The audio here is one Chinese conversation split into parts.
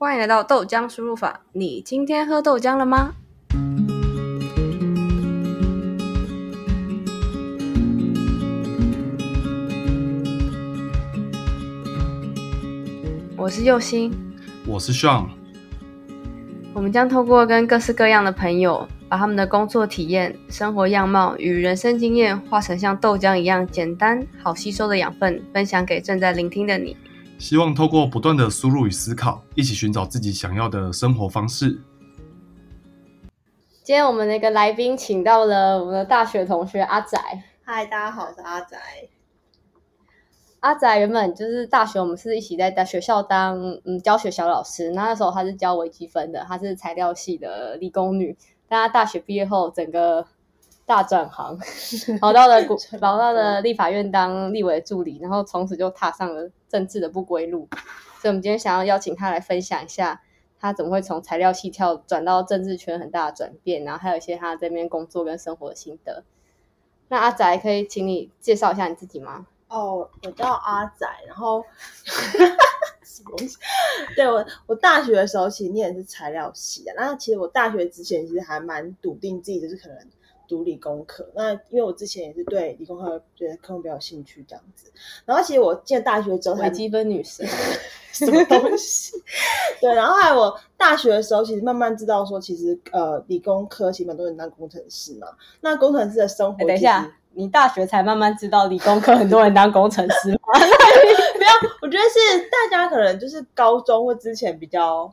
欢迎来到豆浆输入法。你今天喝豆浆了吗？我是佑星，我是 Sean。我们将透过跟各式各样的朋友，把他们的工作体验、生活样貌与人生经验，化成像豆浆一样简单、好吸收的养分，分享给正在聆听的你。希望透过不断的输入与思考，一起寻找自己想要的生活方式。今天我们那个来宾请到了我们的大学同学阿仔。嗨，大家好，我是阿仔。阿仔原本就是大学，我们是一起在大学校当嗯教学小老师。那那时候他是教微积分的，他是材料系的理工女。但他大学毕业后，整个大转行，跑到了跑到了立法院当立委助理，然后从此就踏上了政治的不归路。所以，我们今天想要邀请他来分享一下，他怎么会从材料系跳转到政治圈很大的转变，然后还有一些他这边工作跟生活的心得。那阿仔可以请你介绍一下你自己吗？哦，我叫阿仔，然后什么东西？对我，我大学的时候其实念的是材料系的。那其实我大学之前其实还蛮笃定自己就是可能读理工科。那因为我之前也是对理工科觉得科目比较有兴趣这样子。然后其实我进大学之后，微积分女神，什么东西？对，然后还有我大学的时候，其实慢慢知道说，其实呃，理工科其实蛮多人当工程师嘛。那工程师的生活，等一下。你大学才慢慢知道理工科很多人当工程师吗？没有，我觉得是大家可能就是高中或之前比较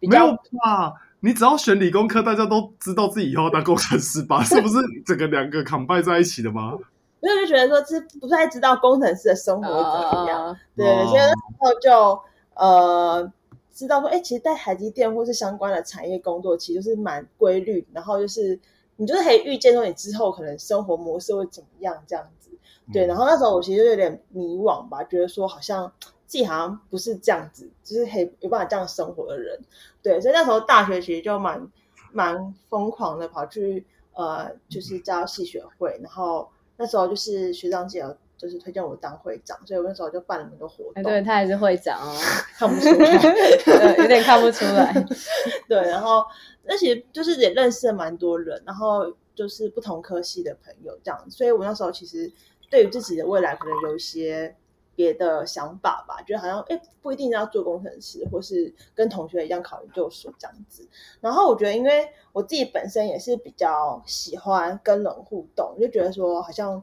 没有吧。你只要选理工科，大家都知道自己以后要当工程师吧？是不是整个两个 combine 在一起的吗？因为就觉得说，是不太知道工程师的生活怎么样。对，所以那时候就呃知道说，哎，其实，在台积电或是相关的产业工作，其实是蛮规律，然后就是。你就是可以预见说你之后可能生活模式会怎么样这样子，对。然后那时候我其实有点迷惘吧，觉得说好像自己好像不是这样子，就是可以有办法这样生活的人，对。所以那时候大学其实就蛮蛮疯狂的，跑去呃就是加系学会，然后那时候就是学长姐就是推荐我当会长，所以我那时候就办了很多活动。对他还是会长哦，看不出来，有点看不出来。对，然后。那其实就是也认识了蛮多人，然后就是不同科系的朋友这样，所以我那时候其实对于自己的未来可能有一些别的想法吧，觉得好像哎不一定要做工程师，或是跟同学一样考研究所这样子。然后我觉得，因为我自己本身也是比较喜欢跟人互动，就觉得说好像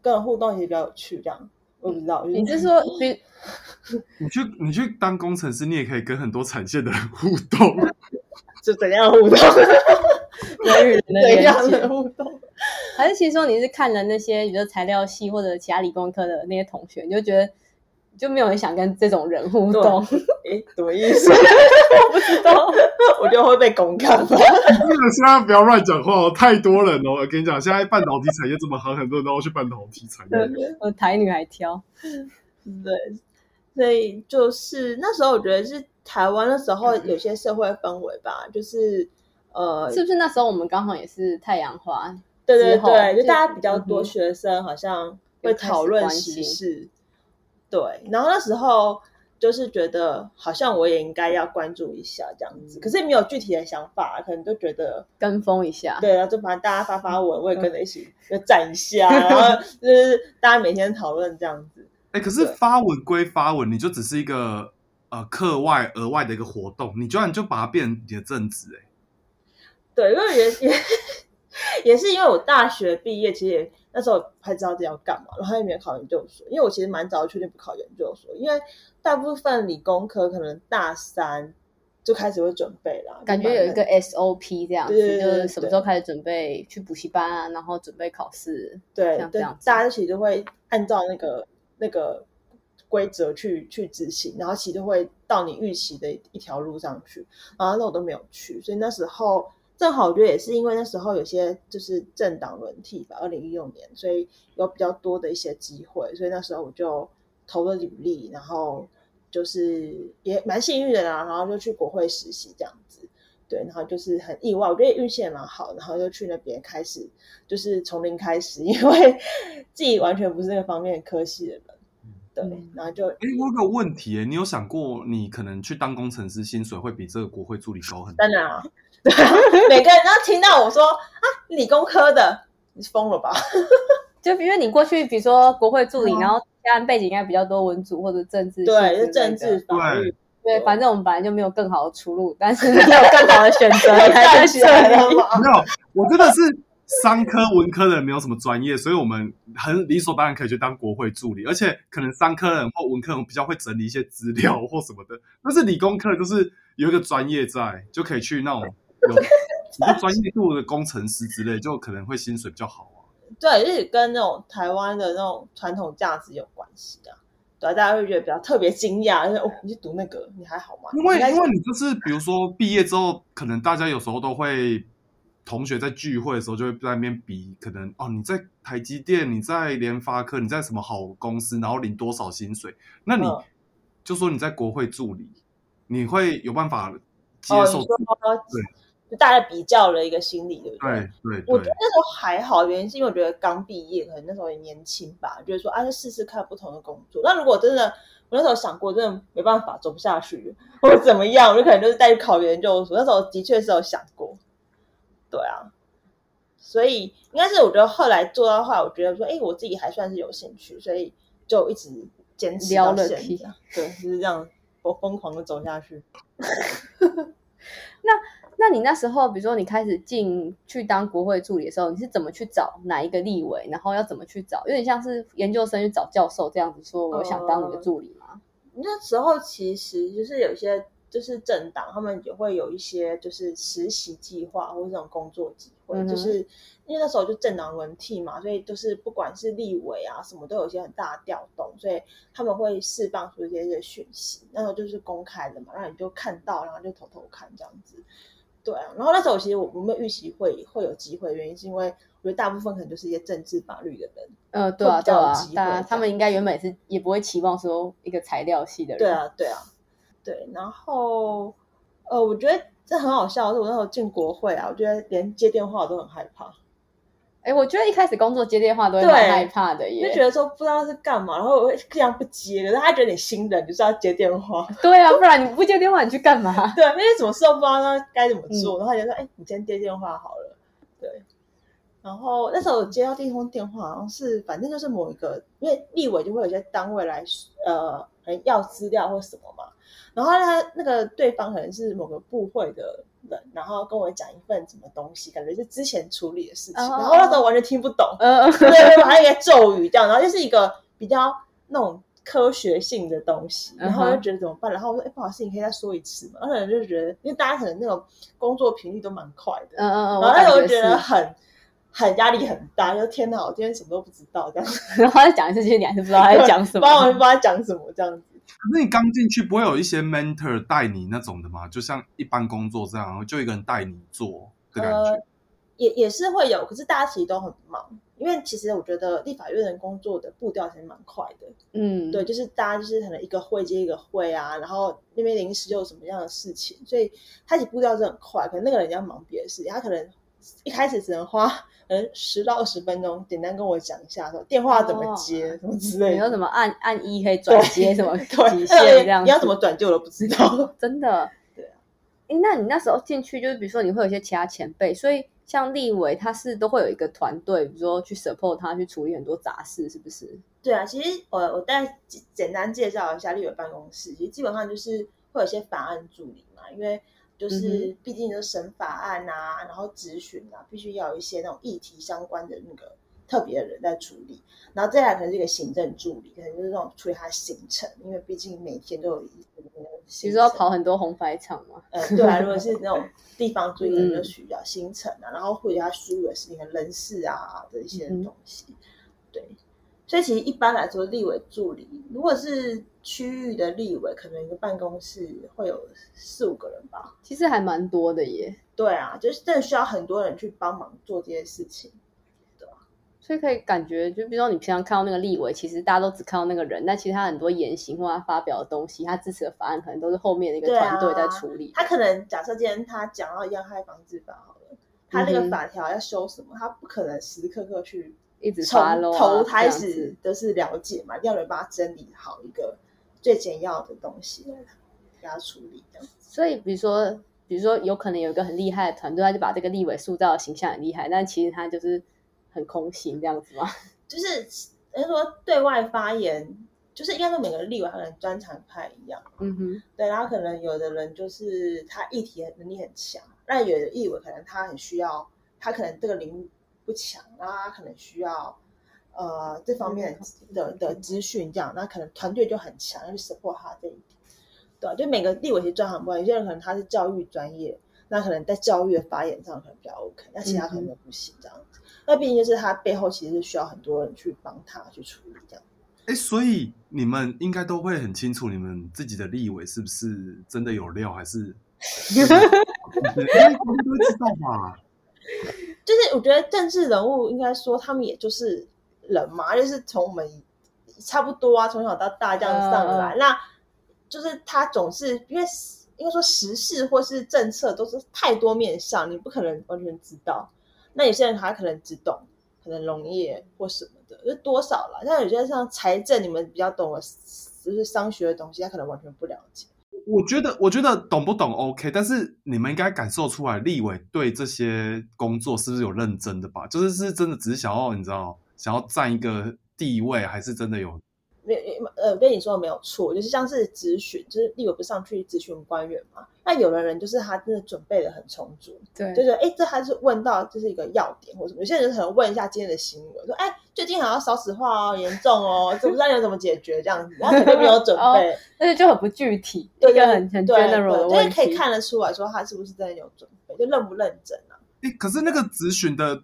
跟人互动也比较有趣这样。我不知道，你是说，你去你去当工程师，你也可以跟很多产线的人互动。就怎样互动？人与人的样的互动？还是其实说你是看了那些，比如材料系或者其他理工科的那些同学，你就觉得就没有人想跟这种人互动？哎，什么意思？我不知道，我就会被公开。真的，现在不要乱讲话哦，太多人哦。我跟你讲，现在半导体产业这么好，很多人都要去半导体产业。我台女还挑，对，所以就是那时候我觉得是。台湾的时候有些社会氛围吧，就是呃，是不是那时候我们刚好也是太阳花？对对对，就大家比较多学生好像会讨论时事，对。然后那时候就是觉得好像我也应该要关注一下这样子，可是没有具体的想法，可能就觉得跟风一下，对，然后就反正大家发发文，我也跟着一起 就站一下，然后就是大家每天讨论这样子。哎，可是发文归发文，你就只是一个。呃，课外额外的一个活动，你居然就把它变成你的正职哎？对，因为也也也是因为我大学毕业，其实那时候还知道自己要干嘛，然后也没有考研究所。因为我其实蛮早就确定不考研究所，因为大部分理工科可能大三就开始会准备了，感觉有一个 SOP 这样子，就是什么时候开始准备去补习班啊，然后准备考试，对，这样大家其实会按照那个那个。规则去去执行，然后其实会到你预期的一条路上去，然后那我都没有去，所以那时候正好我觉得也是因为那时候有些就是政党轮替吧，二零一六年，所以有比较多的一些机会，所以那时候我就投了履历，然后就是也蛮幸运的啦，然后就去国会实习这样子，对，然后就是很意外，我觉得运气也蛮好，然后就去那边开始就是从零开始，因为自己完全不是那个方面科系的人。对，然后就哎，我有个问题，哎，你有想过你可能去当工程师，薪水会比这个国会助理高很多？当然啊，对啊，每个人都听到我说啊，理工科的，你疯了吧？就因为你过去，比如说国会助理，然后家人背景应该比较多文组或者政治，对，是政治法律，对，反正我们本来就没有更好的出路，但是 你有更好的选择，你站起来了吗？没有，我真的是。商科、文科的人没有什么专业，所以我们很理所当然可以去当国会助理，而且可能商科人或文科人比较会整理一些资料或什么的。但是理工科就是有一个专业在，就可以去那种有专业度的工程师之类，就可能会薪水比较好啊。对，就是跟那种台湾的那种传统价值有关系的。对，大家会觉得比较特别惊讶，就是哦，你去读那个，你还好吗？因为因为你就是比如说毕业之后，可能大家有时候都会。同学在聚会的时候就会在那边比，可能哦，你在台积电，你在联发科，你在什么好公司，然后领多少薪水？那你就说你在国会助理，你会有办法接受？对，就大家比较了一个心理，对不对？对，我觉得那时候还好，原因是因为我觉得刚毕业，可能那时候也年轻吧，觉得说啊，就试试看不同的工作。那如果真的我那时候想过，真的没办法走不下去，或者怎么样，我就可能就是带去考研究所。那时候的确是有想过。对啊，所以应该是我觉得后来做到的话，我觉得说，哎，我自己还算是有兴趣，所以就一直坚持到现在。对，就是这样，我疯狂的走下去。那那你那时候，比如说你开始进去当国会助理的时候，你是怎么去找哪一个立委，然后要怎么去找？有点像是研究生去找教授这样子，说我想当你的助理吗？那时候其实就是有些。就是政党，他们也会有一些就是实习计划或者这种工作机会，就是因为那时候就政党轮替嘛，所以就是不管是立委啊什么，都有一些很大的调动，所以他们会释放出一些些讯息，那时候就是公开的嘛，那你就看到，然后就偷偷看这样子。对啊，然后那时候其实我我们预期会会有机会原因，是因为我觉得大部分可能就是一些政治法律的人，呃，对啊，对啊，当然他们应该原本是也不会期望说一个材料系的人，对啊，对啊。对，然后，呃，我觉得这很好笑，是我那时候进国会啊，我觉得连接电话我都很害怕。哎，我觉得一开始工作接电话都会很害怕的，就觉得说不知道是干嘛，然后我会这样不接，可是他觉得你新人就是要接电话。对啊，不然你不接电话你去干嘛？对，因为什么事都不知道该怎么做，然后他就说：“哎，你先接电话好了。”对。然后那时候我接到第一通电话，好像是反正就是某一个，因为立委就会有些单位来呃要资料或什么嘛。然后他那个对方可能是某个部会的人，然后跟我讲一份什么东西，感觉是之前处理的事情。然后那时候完全听不懂，对对，把一个咒语这样，然后就是一个比较那种科学性的东西，然后就觉得怎么办？然后我说：“哎，不好意思，你可以再说一次嘛。”然后就觉得，因为大家可能那种工作频率都蛮快的，嗯嗯嗯，然后那时候觉得很很压力很大，就天哪，我今天什么都不知道这样。然后再讲一次，其实你还是不知道他在讲什么，帮我不知道他讲什么这样子。可是你刚进去不会有一些 mentor 带你那种的吗？就像一般工作这样，就一个人带你做的感觉。也也是会有，可是大家其实都很忙，因为其实我觉得立法院的工作的步调其实蛮快的。嗯，对，就是大家就是可能一个会接一个会啊，然后那边临时又有什么样的事情，所以他其实步调是很快。可能那个人要忙别的事情，他可能一开始只能花。嗯，十到二十分钟，简单跟我讲一下，说电话怎么接，什么之类的。你说什么按按一可以转接什么极限这样？你要怎么转接我都不知道，真的。对啊，哎，那你那时候进去，就是比如说你会有一些其他前辈，所以像立伟他是都会有一个团队，比如说去 support 他去处理很多杂事，是不是？对啊，其实我我再简单介绍一下立伟办公室，其实基本上就是会有一些法案助理嘛，因为。就是毕竟是审法案啊，然后质询啊，必须要有一些那种议题相关的那个特别的人在处理。然后再来可能是一个行政助理，可能就是那种处理他行程，因为毕竟每天都有一其实要跑很多红白场嘛。呃，对啊，如果是 那种地方助理，就需要行程啊，然后或者他输入的是那个人事啊的一些东西，对。所以其实一般来说，立委助理如果是区域的立委，可能一个办公室会有四五个人吧。其实还蛮多的耶。对啊，就是真的需要很多人去帮忙做这些事情，对所以可以感觉，就比如说你平常看到那个立委，其实大家都只看到那个人，但其实他很多言行或他发表的东西，他支持的法案，可能都是后面的一个团队在处理。他可能假设今天他讲到《要害防治法》好了，他那个法条要修什么，他不可能时时刻刻去。一直从头开始子都是了解嘛，要人帮他整理好一个最简要的东西给他处理这样。所以比如说，比如说有可能有一个很厉害的团队，他就把这个立委塑造的形象很厉害，但其实他就是很空心这样子嘛。就是人家说对外发言，就是应该说每个立委他可能专长不太一样，嗯哼，对，然后可能有的人就是他议题能力很强，那有的立委可能他很需要，他可能这个领域不强，然后他可能需要呃这方面的的资讯这样，那可能团队就很强，要去 support 他这一点。对啊、就每个立委其实专行不一样，有些人可能他是教育专业，那可能在教育的发言上可能比较 OK，那其他可能就不行这样子。那毕竟就是他背后其实是需要很多人去帮他去处理这样。哎，所以你们应该都会很清楚，你们自己的立委是不是真的有料，还是？应该大家都会知道吧？就是我觉得政治人物应该说他们也就是人嘛，就是从我们差不多啊，从小到大这样上来，嗯那就是他总是因为应该说时事或是政策都是太多面向，你不可能完全知道。那有些人他可能只懂可能农业或什么的，就多少了。像有些像财政，你们比较懂的，就是商学的东西，他可能完全不了解。我觉得，我觉得懂不懂 OK，但是你们应该感受出来，立委对这些工作是不是有认真的吧？就是是真的只是想要你知道，想要占一个地位，还是真的有？没有呃，跟你说的没有错，就是像是咨询，就是立委不上去咨询官员嘛。那有的人就是他真的准备的很充足，对就是哎，这他是问到这是一个要点或什么。有些人可能问一下今天的新闻，说哎，最近好像少子化哦，严重哦，怎么知道你怎么解决这样子，然后可能没有准哦备，但是就很不具体，对一个很很对 general 的对，就是问题。可以看得出来说他是不是真的有准备，就认不认真啊？哎，可是那个咨询的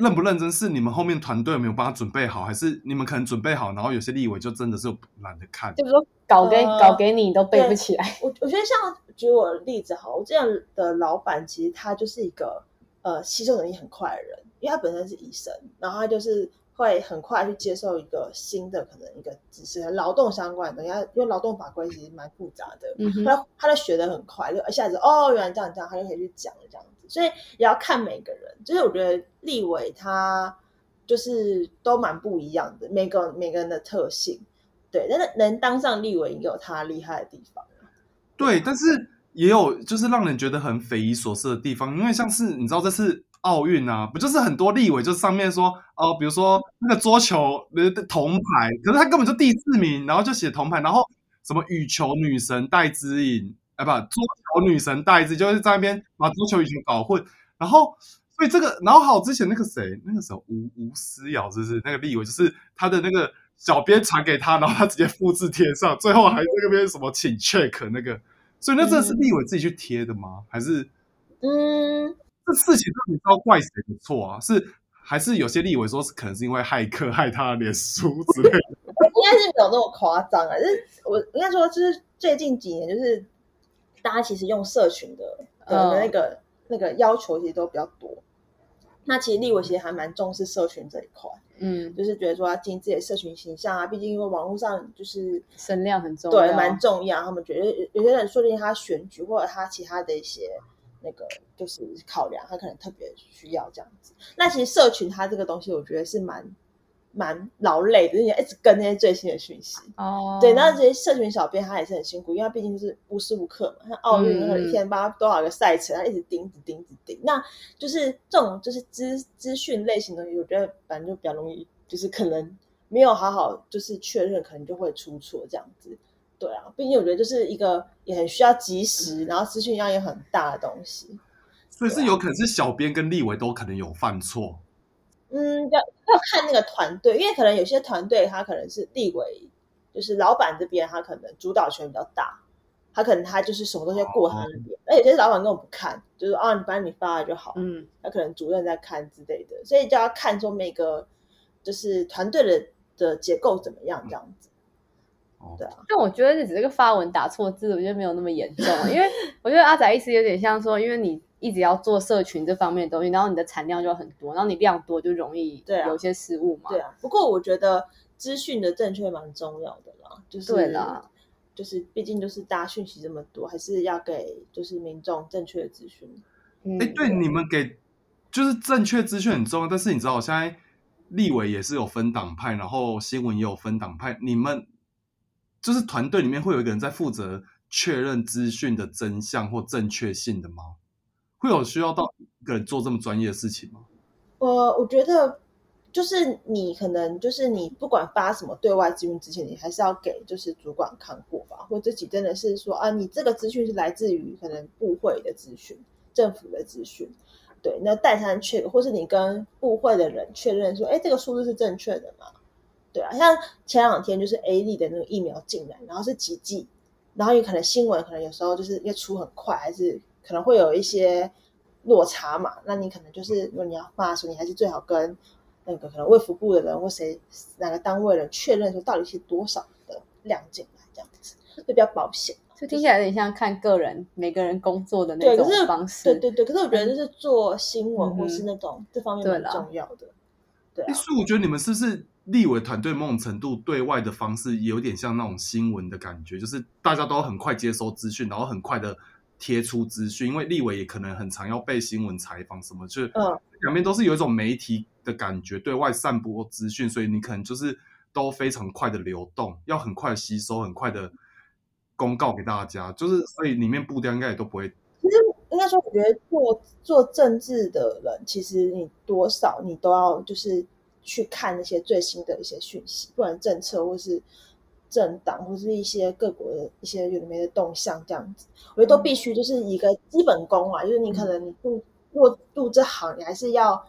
认不认真，是你们后面团队有没有帮他准备好，还是你们可能准备好，然后有些立委就真的是懒得看？就比如说搞给、呃搞给你你都背不起来，我我觉得像举我的例子哈，我这样的老板其实他就是一个呃吸收能力很快的人，因为他本身是医生，然后他就是会很快去接受一个新的可能一个知识，劳动相关的东西，因为劳动法规其实蛮复杂的，嗯哼，他他就学的很快，就一下子哦原来这样这样，他就可以去讲了这样子，所以也要看每个人，就是我觉得立委他就是都蛮不一样的，每个每个人的特性。对，但是能当上立委也有他厉害的地方。对，但是也有就是让人觉得很匪夷所思的地方，因为像是你知道这次奥运啊，不就是很多立委就上面说哦、比如说那个桌球的铜牌，可是他根本就第四名，然后就写铜牌，然后什么羽球女神戴资颖，哎不，桌球女神戴资就是在那边把桌球羽球搞混，然后。所以这个，然后还有之前那个谁，那个时候吴吴思瑶，是不是那个立委，就是他的那个小编传给他，然后他直接复制贴上，最后还在那边什么请 check 那个，所以那这是立委自己去贴的吗？还是嗯，这事情到底是要怪谁的错啊？是还是有些立委说是可能是因为骇客害他的脸书之类的？应该是没有那么夸张啊。就是我应该说，就是最近几年，就是大家其实用社群的的嗯那个、那个要求其实都比较多。那其实立委其实还蛮重视社群这一块，嗯，就是觉得说要经营自己的社群形象啊，毕竟因为网络上就是声量很重要，对蛮重要。他们觉得有有些人说不定他选举或者他其他的一些那个就是考量，他可能特别需要这样子。那其实社群它这个东西，我觉得是蛮蛮劳累的，因为一直跟那些最新的讯息。哦，对，那这些社群小编他也是很辛苦，因为他毕竟是无时无刻嘛，像奥运一天八多少个赛程，他一直盯，一直盯，一直盯。那就是这种就是资资讯类型的东西，我觉得反正就比较容易，就是可能没有好好就是确认，可能就会出错这样子。对啊，毕竟我觉得就是一个也很需要及时，然后资讯量也很大的东西。所以是有可能是小编跟立委都可能有犯错。嗯，要要看那个团队，因为可能有些团队他可能是立委，就是老板这边他可能主导权比较大，他可能他就是什么东西要过他那边，而有些老板根本不看，就是啊，你反正你发了就好，嗯，他可能主任在看之类的，所以就要看说每个就是团队的的结构怎么样这样子。哦对啊，但我觉得这只是个发文打错字，我觉得没有那么严重，啊因为我觉得阿仔意思有点像说，因为你一直要做社群这方面的东西，然后你的产量就很多，然后你量多就容易对啊有一些失误嘛。对啊，不过我觉得资讯的正确蛮重要的啦，就是对啦，就是毕竟就是大家讯息这么多，还是要给就是民众正确的资讯。嗯，哎，对，你们给就是正确资讯很重要，但是你知道我现在立委也是有分党派，然后新闻也有分党派，你们就是团队里面会有一个人在负责确认资讯的真相或正确性的吗？会有需要到一个人做这么专业的事情吗？呃，我觉得就是你可能就是你不管发什么对外资讯之前，你还是要给就是主管看过吧，或自己真的是说啊，你这个资讯是来自于可能部会的资讯、政府的资讯。对，那代三确，或是你跟部会的人确认说，哎，这个数字是正确的嘛？对啊，像前两天就是 A 粒的那个疫苗进来，然后是几剂，然后有可能新闻可能有时候就是要出很快，还是可能会有一些落差嘛？那你可能就是如果你要发的时候，你还是最好跟那个可能卫福部的人或谁哪个单位人确认说到底是多少的量进来，这样子会比较保险。就听起来有点像看个人每个人工作的那种方式。对对对，可是我觉得就是做新闻或是那种这方面很重要的。对，啊所以我觉得你们是不是立委团队某种程度对外的方式有点像那种新闻的感觉，就是大家都很快接收资讯，然后很快的贴出资讯，因为立委也可能很常要被新闻采访什么，就嗯，两边都是有一种媒体的感觉，对外散播资讯，所以你可能就是都非常快的流动，要很快吸收，很快的。公告给大家，就是所以里面步调应该也都不会。其实应该说，我觉得做做政治的人，其实你多少你都要就是去看那些最新的一些讯息，不管政策或是政党或是一些各国的一些有的没的动向，这样子，我觉得都必须就是一个基本功啊，就是你可能你入入入这行，你还是要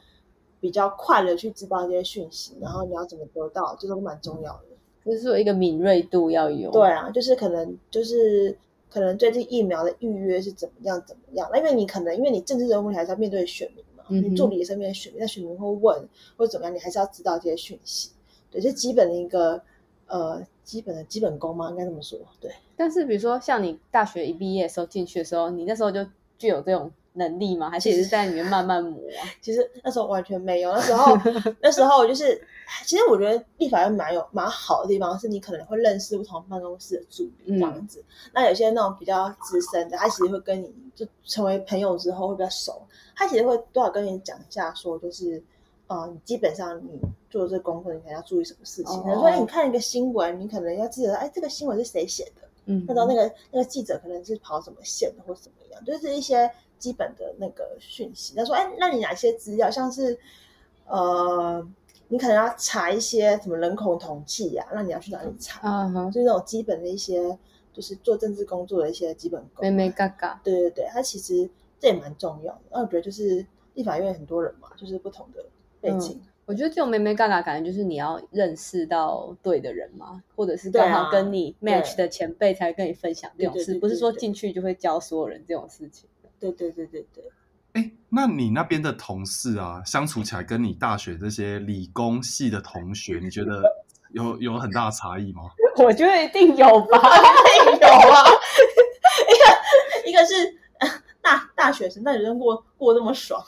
比较快的去知道这些讯息，然后你要怎么得到，这都蛮重要的。就是说一个敏锐度要有，对啊，就是可能就是可能最近疫苗的预约是怎么样怎么样？那因为你可能因为你政治人物你还是要面对选民嘛，你助理也是面对选民，那选民会问或者怎么样，你还是要知道这些讯息。对，这基本的一个呃基本的基本功嘛，应该这么说。对。但是比如说像你大学一毕业的时候进去的时候，你那时候就具有这种。能力吗？还是也是在里面慢慢磨？其实那时候完全没有。那时候 那时候就是，其实我觉得立法院蛮有蛮好的地方，是你可能会认识不同办公室的助理这样子。那有些那种比较资深的，他其实会跟你就成为朋友之后会比较熟。他其实会多少跟你讲一下，说就是呃，你基本上你做这工作，你可能要注意什么事情。比如说你看一个新闻，你可能要记得，哎，这个新闻是谁写的？嗯，那到那个那个记者可能是跑什么线的，或怎么样，就是一些。基本的那个讯息，他说：“哎，那你哪些资料，像是呃，你可能要查一些什么人口统计呀？那你要去哪里查？嗯哼，就是那种基本的一些，就是做政治工作的一些基本功。没没嘎嘎，对对对，他其实这也蛮重要的。那我觉得就是立法院很多人嘛，就是不同的背景。我觉得这种妹妹嘎嘎感觉就是你要认识到对的人嘛，或者是刚好跟你 match 的前辈才跟你分享这种事，不是说进去就会教所有人这种事情。”对对对对对，哎，那你那边的同事啊，相处起来跟你大学这些理工系的同学，你觉得有有很大的差异吗？我觉得一定有吧，一定有啊。一个一个是大大学生，大学生过过那么爽。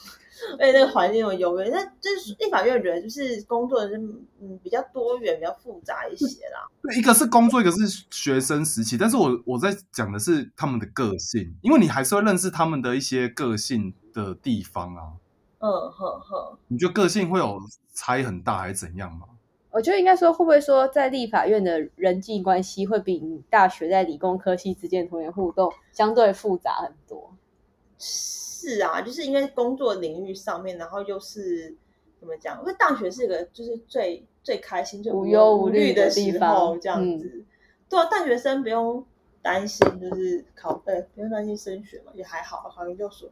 而且那个环境有优越，那就是立法院觉得就是工作是嗯比较多元、比较复杂一些啦。对，一个是工作，一个是学生时期。但是我我在讲的是他们的个性，因为你还是会认识他们的一些个性的地方啊。嗯呵呵，你觉得个性会有差异很大，还是怎样吗？我觉得应该说，会不会说在立法院的人际关系会比你大学在理工科系之间同学互动相对复杂很多？是啊，就是因为工作领域上面，然后又是怎么讲？因为大学是一个就是最最开心、最无忧无虑的时候，这样子。对啊，大学生不用担心，就是考呃，不用担心升学嘛，也还好，考研究所。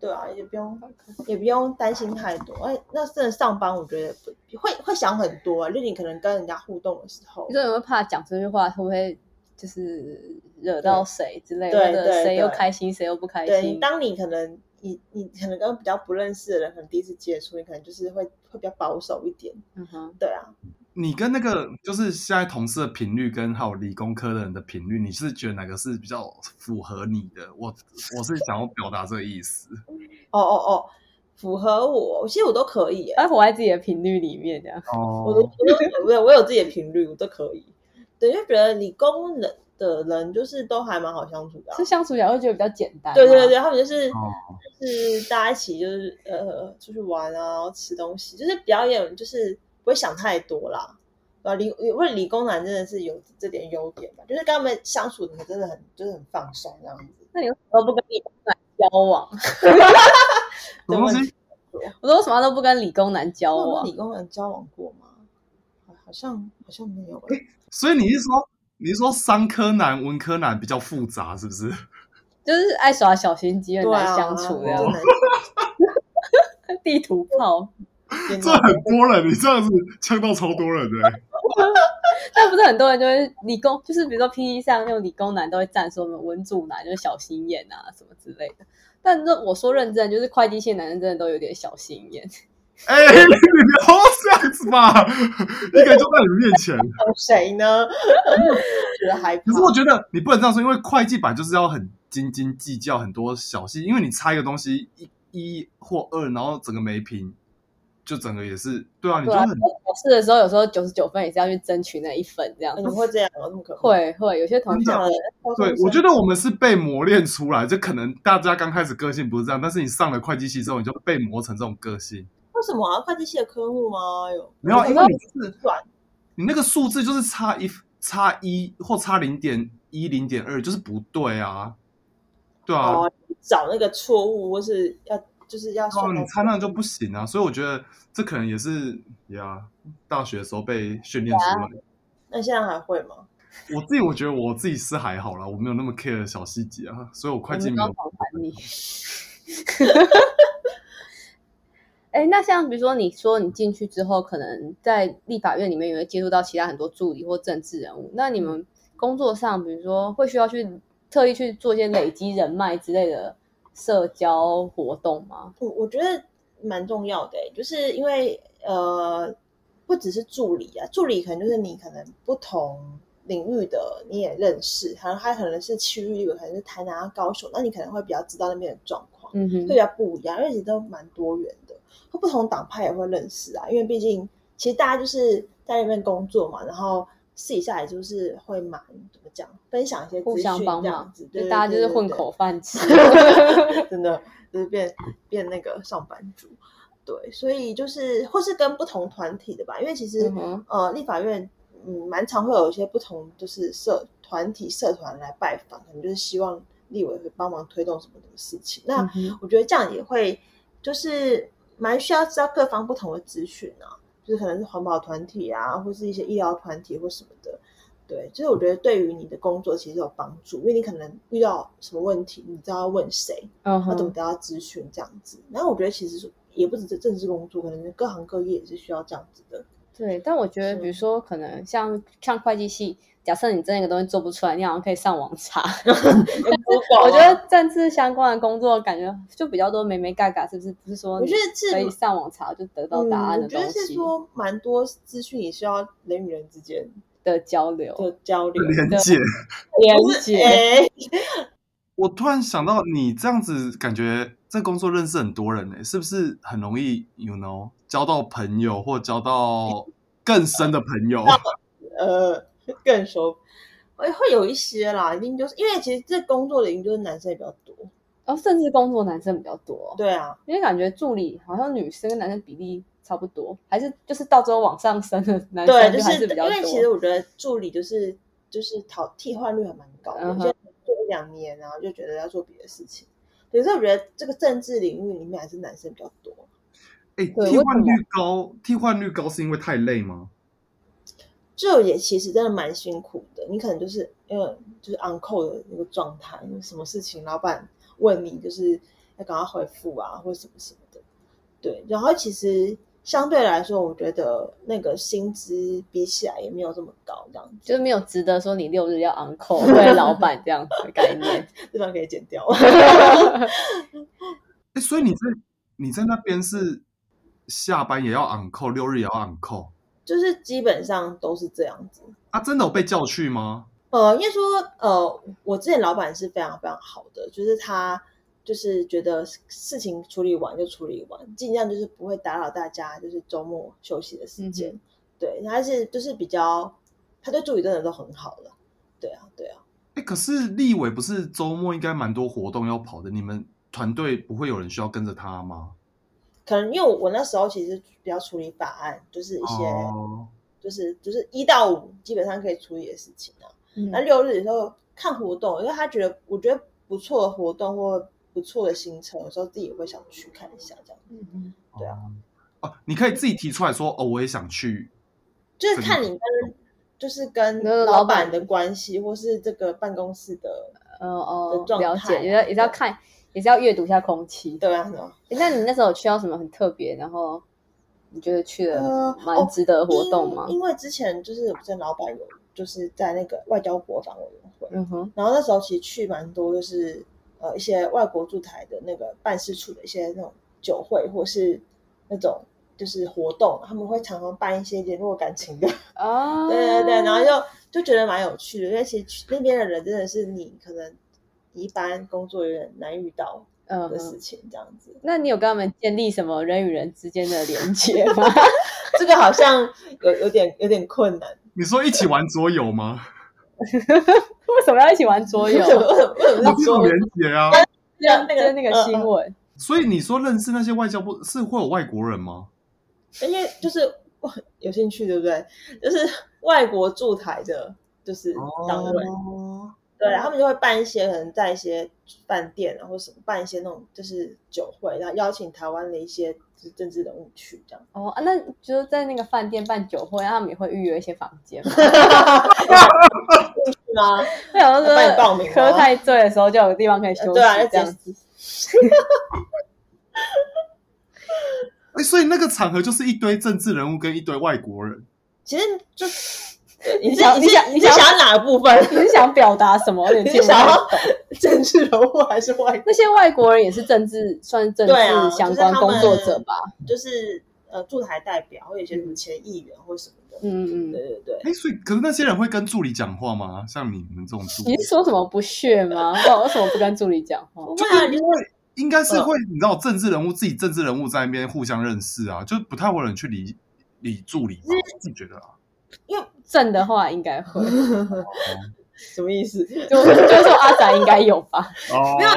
对啊，也不用也不用担心太多。哎，那真的上班，我觉得会会想很多啊。就你可能跟人家互动的时候，你说有没有怕讲这句话会不会就是惹到谁之类的？谁又开心，谁又不开心？对，当你可能。你你可能跟比较不认识的人，可能第一次接触，你可能就是会会比较保守一点。嗯哼，对啊。你跟那个就是现在同事的频率，跟还有理工科的人的频率，你是觉得哪个是比较符合你的？我我是想要表达这个意思。哦哦哦，符合我，其实我都可以，哎，我在自己的频率里面这样。哦，我都我有我有自己的频率，我都可以。对，就觉得理工人。的人就是都还蛮好相处的，是相处起来会觉得比较简单。对对对，他们就是就是大家一起就是呃出去玩啊，然后吃东西，就是表演就是不会想太多啦。啊，理因为理工男真的是有这点优点吧，就是跟他们相处的真的很就是很放松这样子。那你为什么都不跟理工男交往？什么东西？我说为什么都不跟理工男交往？理工男交往过吗？好好像好像没有诶、所以你是说你是说商科男、文科男比较复杂，是不是？就是爱耍小心机，很难相处这样真。的 地图炮，这很多人，你这样子呛到超多人的、欸。但不是很多人就会理工，就是比如说 PE 上那种理工男都会站说我们文组男就是小心眼啊什么之类的。但这我说认真，就是会计系男生真的都有点小心眼。哎、你不要这样子吧，一个人就在你面前。有谁呢？觉得还。可是我觉得你不能这样说，因为会计版就是要很斤斤计较很多小细，因为你差一个东西一一或二，然后整个没评，就整个也是对啊，你就很考试的时候有时候九十九分也是要去争取那一分这样子。你会这样？会会有些同学。对，我觉得我们是被磨练出来，就可能大家刚开始个性不是这样，但是你上了会计系之后，你就被磨成这种个性。为什么啊？会计系的科目吗？有没有啊，因为你就是算你那个数字就是差一差一或差零点一零点二，就是不对啊，对啊，哦，找那个错误，或是要就是要哦，算你差那就不行啊，所以我觉得这可能也是呀，大学的时候被训练出来的。那现在还会吗？我自己我觉得我自己是还好啦，我没有那么 care 小细节啊，所以我会计没有我。哎，那像比如说，你说你进去之后，可能在立法院里面也会接触到其他很多助理或政治人物。那你们工作上，比如说会需要去特意去做一些累积人脉之类的社交活动吗？我我觉得蛮重要的、欸，就是因为呃，不只是助理啊，助理可能就是你可能不同领域的你也认识，可能他可能是区域，有可能是台南、高雄，那你可能会比较知道那边的状况，嗯哼，会比较不一样，因为其实都蛮多元的，或不同党派也会认识啊，因为毕竟其实大家就是在那边工作嘛，然后私底下也就是会蛮怎么讲，分享一些互资讯相帮忙这样子，，对就大家就是混。口饭吃。真的就是变变那个上班族。对，所以就是或是跟不同团体的吧，因为其实、嗯呃立法院嗯蛮常会有一些不同就是社团体社团来拜访，可能就是希望立委会帮忙推动什么什么事情。那嗯我觉得这样也会就是蛮需要知道各方不同的资讯啊，就是可能是环保团体啊，或是一些医疗团体或什么的。对，就是我觉得对于你的工作其实有帮助，因为你可能遇到什么问题，你知道要问谁，嗯哼，要怎么得到资讯这样子。然后我觉得其实也不只是政治工作，可能各行各业也是需要这样子的。对，但我觉得，比如说，可能像像会计系，假设你真的一个东西做不出来，你好像可以上网查。我觉得政治相关的工作，感觉就比较多没没嘎嘎，是不是？不是说我觉得是可以上网查就得到答案的嗯、我觉得东西是说蛮多资讯也需要人与人之间的交流、的交流。连接。连接。哎 我突然想到，你这样子感觉在工作认识很多人呢、是不是很容易，you know，交到朋友或交到更深的朋友？呃，更熟，会会有一些啦，一定就是因为其实这工作领域就是男生也比较多。然后甚至工作男生比较多，对啊，因为感觉助理好像女生跟男生比例差不多，还是就是到最后往上升的男对，生就还是比较多。因为其实我觉得助理就是就是讨替换率还蛮高的，嗯哼有些人做一两年然后就觉得要做别的事情。可是我觉得这个政治领域里面还是男生比较多。哎、对替换率高，替换率高是因为太累吗？这也其实真的蛮辛苦的，你可能就是因为就是 on call 的那个状态，什么事情老板问你，就是要赶快回复啊，或者什么什么的。对，然后其实相对来说，我觉得那个薪资比起来也没有这么高，这样子，就是没有值得说你六日要 on call 为老板这样子的概念。这段可以剪掉。哎、所以你在你在那边是下班也要 on call，六日也要 on call 就是基本上都是这样子。啊？真的有被叫去吗？呃，应该说，呃，我之前老板是非常非常好的，就是他就是觉得事情处理完就处理完，尽量就是不会打扰大家，就是周末休息的时间。嗯对，他是就是比较，他对助理真的都很好了。对啊，对啊，哎、可是立伟不是周末应该蛮多活动要跑的，你们团队不会有人需要跟着他吗？可能因为我那时候其实比较处理法案，就是一些、哦就是就是一到五基本上可以处理的事情啊。嗯那六日的时候看活动，因为他觉得我觉得不错的活动或不错的行程，有时候自己也会想去看一下，这样嗯嗯对啊哦，你可以自己提出来说，哦，我也想去。就是看你跟就是跟老板的关系，或是这个办公室的呃哦的，状了解，也要也是要看，也是要阅读一下空气。对啊，那你那时候有去到什么很特别，然后你觉得去了呃蛮值得的活动吗因？因为之前就是我跟老板有就是在那个外交国防委员会，嗯哼，然后那时候其实去蛮多，就是呃一些外国驻台的那个办事处的一些那种酒会，或是那种就是活动，他们会常常办一些联络感情的，哦，对对对，然后就就觉得蛮有趣的，因为其实去那边的人真的是你可能一般工作有点难遇到嗯的事，情，这样子。那你有跟他们建立什么人与人之间的连接吗？这个好像有有点有点困难，你说一起玩桌游吗？为什么要一起玩桌游 为？什么连接啊。就那个那个嗯新闻，所以你说认识那些外交部是会有外国人吗？因为就是哇有兴趣，对不对？就是外国驻台的，就是单位，哦对，他们就会办一些可能在一些饭店啊或什么办一些那种就是酒会，然后邀请台湾的一些就是政治人物去这样。哦，啊那就是在那个饭店办酒会，他们也会预约一些房间吗。是吗？对，我就帮你报名喝太醉的时候就有个地方可以休息，对啊，这样子。哎，所以那个场合就是一堆政治人物跟一堆外国人。其实就对 你是想你想你想想要哪个部分？你是想表达什么？你是想要。政治人物还是外？那些外国人也是政治，算是政治相关工作者吧？就是呃驻台代表，或者一些什么前议员或什么的。嗯嗯对对对，哎，所以可是那些人会跟助理讲话吗？像你们这种助理你，是说什么不屑吗？哦为什么不跟助理讲话？不会啊，就是应该是会，你知道政治人物自己政治人物在那边互相认识啊，就不太会有人去理理助理吧，我自己觉得啊。正的话应该会，什么意思？就就是说阿仔应该有吧？哦。没有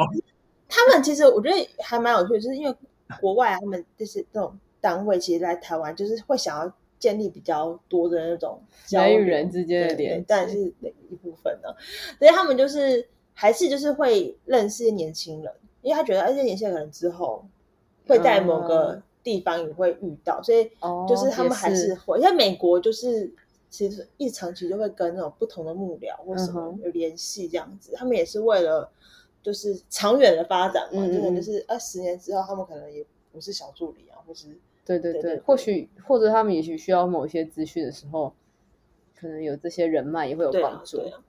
他们其实我觉得还蛮有趣的，就是因为国外啊他们就是这种单位，其实来台湾就是会想要建立比较多的那种人与人之间的对连接但是一部分呢，所以他们就是还是就是会认识年轻人，因为他觉得哎，这年轻人可能之后会在某个地方也会遇到，所以哦，就是他们还是会，因为美国就是其实一长期就会跟那种不同的幕僚或什么有联系这样子，他们也是为了就是长远的发展嘛，就可能就是二十年之后，他们可能也不是小助理啊，或是对对对，对对或许或者他们也许需要某些资讯的时候，可能有这些人脉也会有对啊帮助。对啊，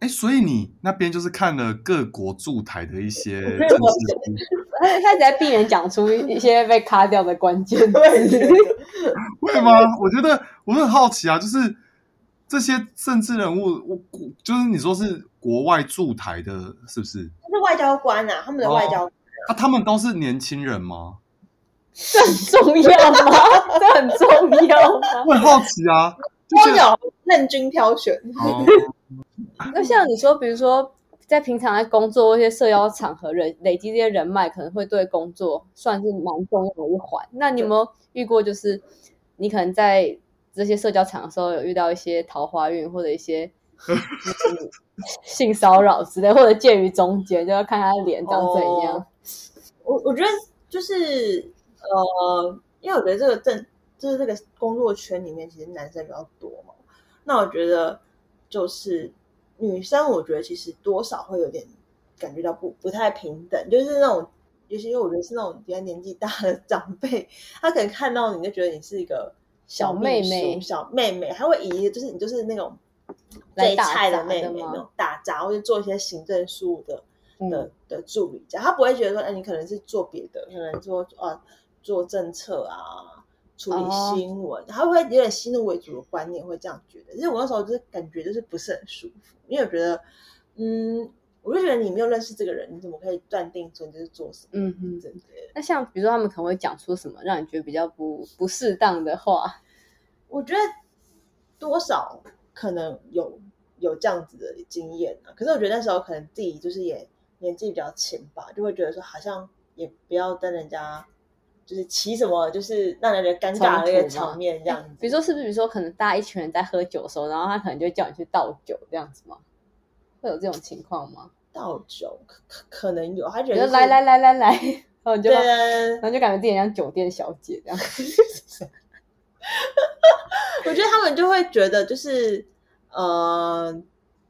哎，所以你那边就是看了各国驻台的一些政治，他他一直在避免讲出一些被卡掉的关键字。对，会吗？我觉得我很好奇啊，就是这些政治人物，我就是你说是国外驻台的，是不是？就是外交官啊，他们的外交官啊，他们都是年轻人吗？这很重要吗？这很重要吗？我很好奇啊，就都有任君挑选，哦，那像你说，比如说在平常在工作或一些社交场合，累累积这些人脉，可能会对工作算是蛮重要的一环。那你有没有遇过，就是你可能在这些社交场的时候，有遇到一些桃花运或者一些嗯 性骚扰之类，或者介于中间，就要看他的脸长怎样。哦我我觉得就是呃，因为我觉得这个正就是这个工作圈里面，其实男生比较多嘛。那我觉得就是女生，我觉得其实多少会有点感觉到不不太平等，就是那种，尤其是我觉得是那种比较年纪大的长辈，他可能看到你就觉得你是一个小妹妹小妹妹，他会以就是你就是那种最菜的妹妹那种打杂，或者做一些行政事务的的嗯的助理这样，他不会觉得说，哎，你可能是做别的，可能做啊做政策啊，处理哦新闻，他会有点新入为主的观念，会这样觉得。其实我那时候就是感觉就是不是很舒服，因为我觉得，嗯，我就觉得你没有认识这个人，你怎么可以断定说你就是做什么？嗯哼。对对，那像比如说他们可能会讲出什么让你觉得比较不不适当的话，我觉得多少可能有有这样子的经验啊。可是我觉得那时候可能自己就是也年纪比较轻吧，就会觉得说好像也不要跟人家就是起什么就是让人觉得尴尬的那个场面这样子。比如说是不是？比如说可能大家一群人在喝酒的时候，然后他可能就叫你去倒酒这样子吗？会有这种情况吗？倒酒可可可能有，他觉得来来来来来，然后就，然后就感觉自己像酒店小姐这样。我觉得他们就会觉得就是呃。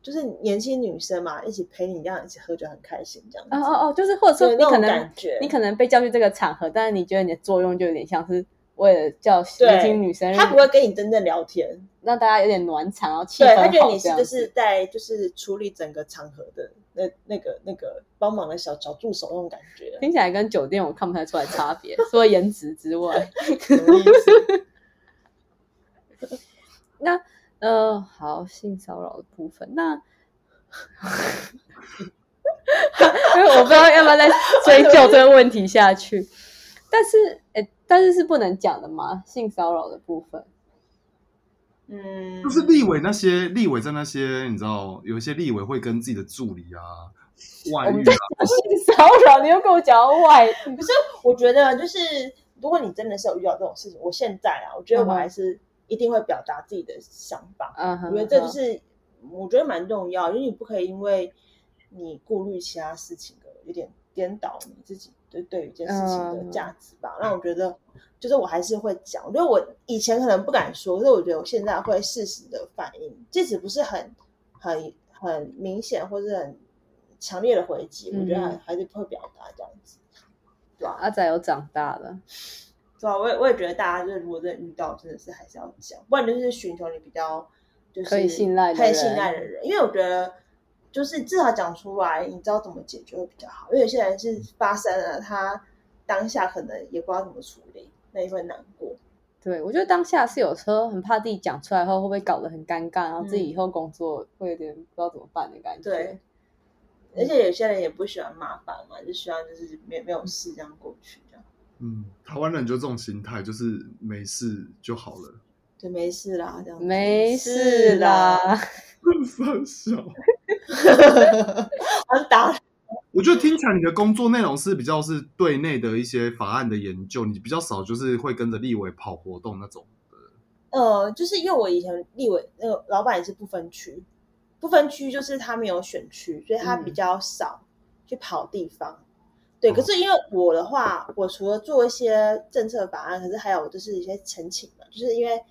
就是年轻女生嘛，一起陪你这样一起喝酒很开心这样子。哦哦哦，就是或者说你可能你可能被叫去这个场合，但是你觉得你的作用就有点像是为了叫年轻女生，他不会跟你真正聊天，让大家有点暖场，然后气氛对他觉得你是就是在就是处理整个场合的那那个那个帮忙的小小助手那种感觉，听起来跟酒店我看不太出来差别，除了颜值之外。那呃，好，性骚扰的部分，那。因为我不知道要不要再追究这个问题下去，但是，哎，但是是不能讲的嘛，性骚扰的部分。嗯，就是立委那些立委在那些，你知道，有一些立委会跟自己的助理啊外遇啊，性骚扰，你又跟我讲外遇，可是我觉得，就是如果你真的是有遇到这种事情，我现在啊，我觉得我还是一定会表达自己的想法。嗯，我觉得这就是我觉得蛮重要，因为你不可以因为你顾虑其他事情的，有点颠倒你自己对对于一件事情的价值吧。那我觉得，就是我还是会讲，因为我以前可能不敢说，可是我觉得我现在会适时的反应，即使不是很很很明显或是很强烈的回击，我觉得还还是会表达这样子，对吧？阿仔有长大了，对啊？我也我也觉得大家就是如果真的遇到，真的是还是要讲，不然就是寻求你比较就是可以信赖可以信赖的人，因为我觉得。就是至少讲出来，你知道怎么解决会比较好。因为有些人是发生了，他当下可能也不知道怎么处理，那也会难过。对，我觉得当下是有时候很怕自己讲出来后会不会搞得很尴尬，然后自己以后工作会有点不知道怎么办的感觉。对，而且有些人也不喜欢麻烦嘛，就希望就是没没有事这样过去这样。嗯，台湾人就这种心态，就是没事就好了。对，没事啦，这样没事啦，三小。我打。我觉得听起来你的工作内容是比较是对内的一些法案的研究，你比较少就是会跟着立委跑活动那种的。呃，就是因为我以前立委那个老板也是不分区，不分区就是他没有选区，所以他比较少去跑地方。对，可是因为我的话，我除了做一些政策法案，可是还有就是一些陈情嘛，就是因为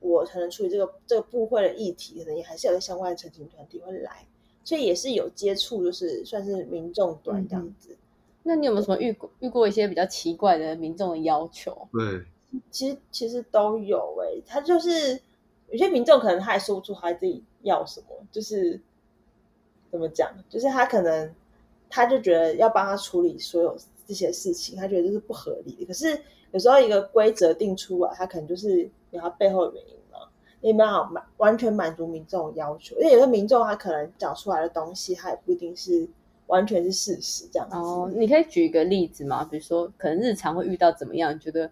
我可能处理这个这个部会的议题，可能也还是有相关的陈情团体会来。所以也是有接触，就是算是民众端这样子。那你有没有什么遇过遇过一些比较奇怪的民众的要求？对，其实其实都有诶。他就是有些民众可能他也说不出他自己要什么，就是怎么讲，就是他可能他就觉得要帮他处理所有这些事情，他觉得这是不合理的。可是有时候一个规则定出来，他可能就是有他背后的原因。没办法满完全满足民众的要求，因为有的民众他可能讲出来的东西，他也不一定是完全是事实这样子。哦，你可以举一个例子吗？比如说，可能日常会遇到怎么样，觉得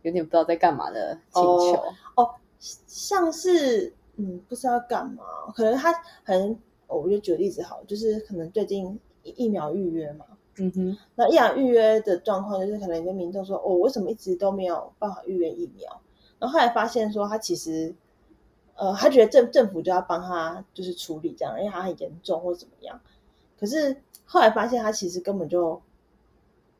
有点不知道在干嘛的请求哦，像是嗯，不知道干嘛，可能他可能，我就举个例子好，就是可能最近疫苗预约嘛，嗯哼，那疫苗预约的状况就是可能跟民众说，哦，为什么一直都没有办法预约疫苗？然后后来发现说，他其实。呃，他觉得政政府就要帮他就是处理这样，因为他很严重或怎么样。可是后来发现他其实根本就